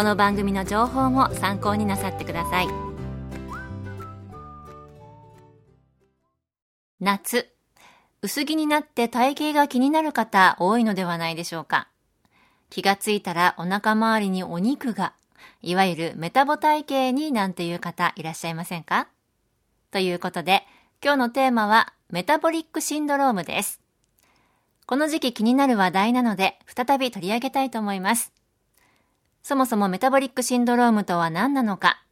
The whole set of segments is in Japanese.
この番組の情報も参考になさってください夏薄着になって体型が気になる方多いのではないでしょうか気がついたらお腹周りにお肉がいわゆるメタボ体型になんていう方いらっしゃいませんか？ということで今日のテーマはメタボリックシンドロームです。この時期気になる話題なので再び取り上げたいと思います。そもそもメタボリックシンドロームとは何なのか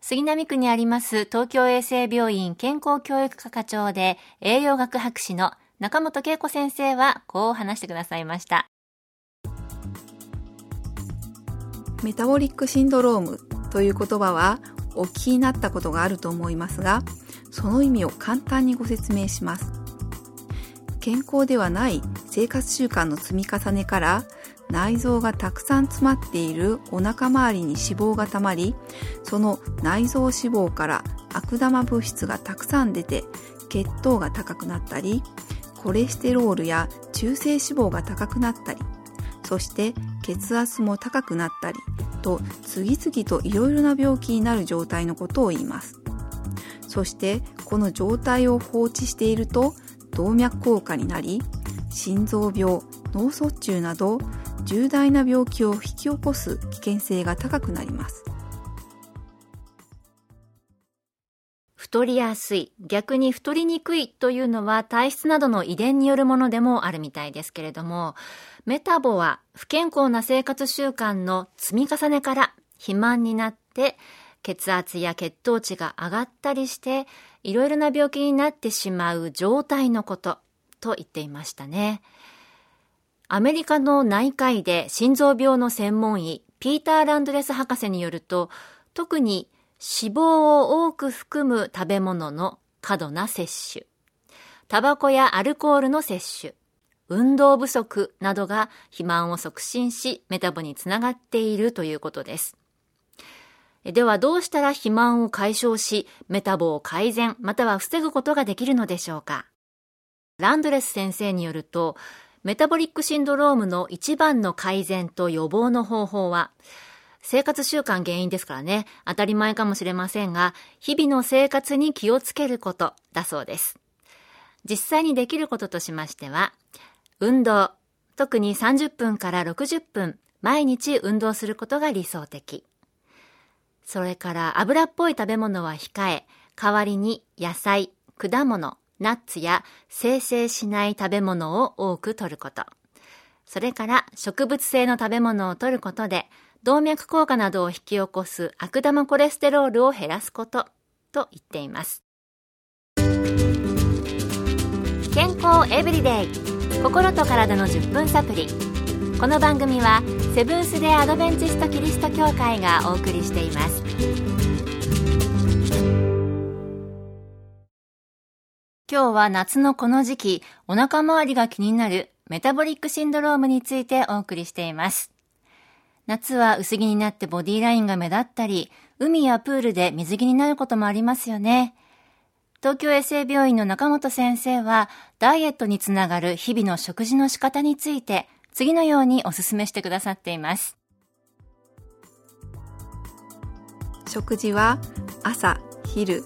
杉並区にあります東京衛生病院健康教育科課長で栄養学博士の中本恵子先生はこう話してくださいました。メタボリックシンドロームという言葉はお聞きになったことがあると思いますが、その意味を簡単にご説明します。健康ではない生活習慣の積み重ねから内臓がたくさん詰まっているお腹周りに脂肪がたまり、その内臓脂肪から悪玉物質がたくさん出て血糖が高くなったり、コレステロールや中性脂肪が高くなったり、そして血圧も高くなったりと次々といろいろな病気になる状態のことを言います。そしてこの状態を放置していると動脈硬化になり心臓病脳卒中など重大な病気を引き起こす危険性が高くなります太りやすい、逆に太りにくいというのは体質などの遺伝によるものでもあるみたいですけれども、メタボは不健康な生活習慣の積み重ねから肥満になって血圧や血糖値が上がったりしていろいろな病気になってしまう状態のことと言っていましたね。アメリカの内科医で心臓病の専門医ピーター・ランドレス博士によると特に脂肪を多く含む食べ物の過度な摂取タバコやアルコールの摂取運動不足などが肥満を促進し、メタボにつながっているということです。ではどうしたら肥満を解消し、メタボを改善、または防ぐことができるのでしょうか？ランドレス先生によると、メタボリックシンドロームの一番の改善と予防の方法は、生活習慣原因ですからね、当たり前かもしれませんが、日々の生活に気をつけることだそうです。実際にできることとしましては、運動、特に30分から60分、毎日運動することが理想的。それから油っぽい食べ物は控え、代わりに野菜、果物、ナッツや生成しない食べ物を多く摂ること。それから植物性の食べ物を摂ることで、動脈硬化などを引き起こす悪玉コレステロールを減らすことと言っています。健康エブリデイ心と体の10分サプリこの番組はセブンス・デ・アドベンチスト・キリスト教会がお送りしています今日は夏のこの時期お腹周りが気になるメタボリックシンドロームについてお送りしています夏は薄着になってボディラインが目立ったり海やプールで水着になることもありますよね東京衛生病院の中本先生は、ダイエットにつながる日々の食事の仕方について、次のようにお勧めしてくださっています。食事は朝、昼、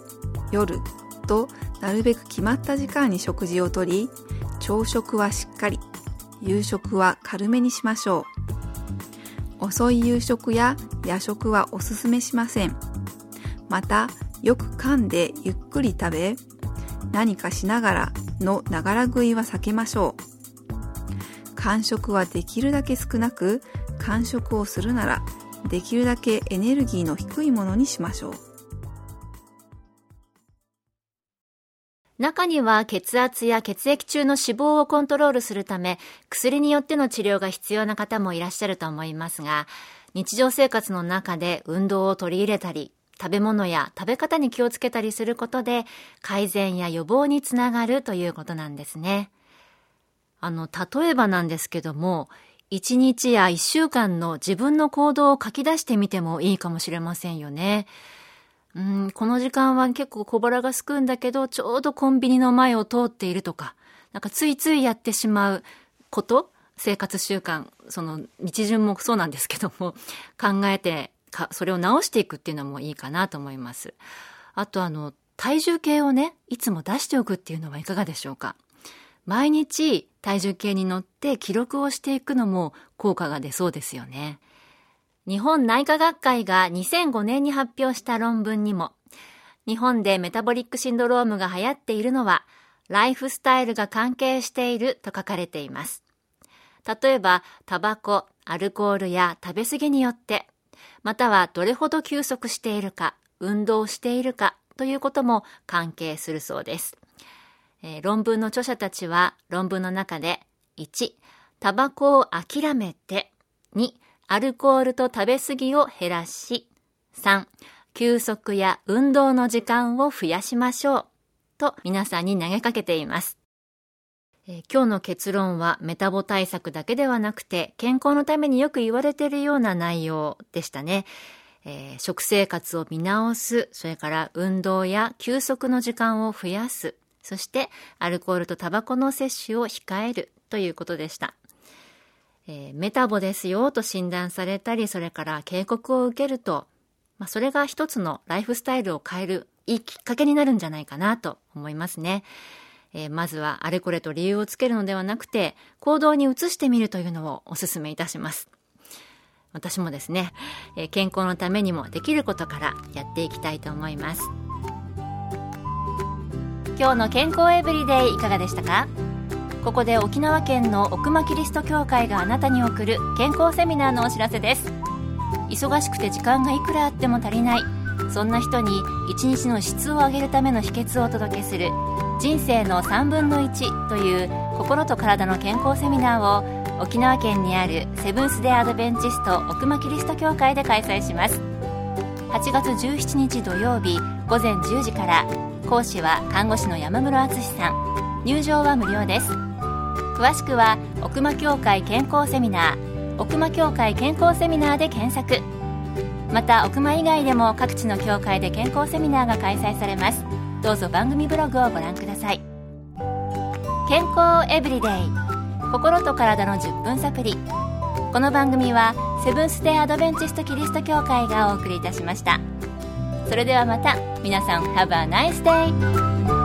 夜となるべく決まった時間に食事をとり、朝食はしっかり、夕食は軽めにしましょう。遅い夕食や夜食はおすすめしません。またよく噛んでゆっくり食べ何かしながらのながら食いは避けましょう間食はできるだけ少なく間食をするならできるだけエネルギーの低いものにしましょう中には血圧や血液中の脂肪をコントロールするため薬によっての治療が必要な方もいらっしゃると思いますが日常生活の中で運動を取り入れたり食べ物や食べ方に気をつけたりすることで改善や予防につながるということなんですね。あの、例えばなんですけども、1日や1週間の自分の行動を書き出してみてもいいかもしれませんよね。うん、この時間は結構小腹がすくんだけど、ちょうどコンビニの前を通っているとか、なんかついついやってしまうこと生活習慣、その日順もそうなんですけども、考えてか、それを直していくっていうのもいいかなと思います。あとあの、体重計をね、いつも出しておくっていうのはいかがでしょうか。毎日体重計に乗って記録をしていくのも効果が出そうですよね。日本内科学会が2005年に発表した論文にも、日本でメタボリックシンドロームが流行っているのは、ライフスタイルが関係していると書かれています。例えば、タバコ、アルコールや食べ過ぎによってまたはどれほど休息しているか、運動しているかということも関係するそうです。えー、論文の著者たちは論文の中で1、タバコを諦めて2、アルコールと食べ過ぎを減らし3、休息や運動の時間を増やしましょうと皆さんに投げかけています。え今日の結論はメタボ対策だけではなくて健康のためによく言われているような内容でしたね。えー、食生活を見直す、それから運動や休息の時間を増やす、そしてアルコールとタバコの摂取を控えるということでした。えー、メタボですよと診断されたり、それから警告を受けると、まあ、それが一つのライフスタイルを変えるいいきっかけになるんじゃないかなと思いますね。えー、まずはあれこれと理由をつけるのではなくて、行動に移してみるというのをお勧めいたします。私もですね、えー、健康のためにもできることからやっていきたいと思います。今日の健康エブリデイいかがでしたか？ここで沖縄県の奥間キリスト教会があなたに送る健康セミナーのお知らせです。忙しくて時間がいくらあっても足りない。そんな人に一日の質を上げるための秘訣をお届けする。人生の3分の1という心と体の健康セミナーを沖縄県にあるセブンス・デ・アドベンチスト奥間キリスト教会で開催します。8月17日土曜日午前10時から。講師は看護師の山室敦さん。入場は無料です。詳しくは奥間協会健康セミナー奥間協会健康セミナーで検索。また奥間以外でも各地の協会で健康セミナーが開催されます。どうぞ番組ブログをご覧ください。健康エブリデイ。心と体の10分サプリこの番組はセブンス・デ・アドベンチスト・キリスト教会がお送りいたしました。それではまた。皆さん Have a nice day!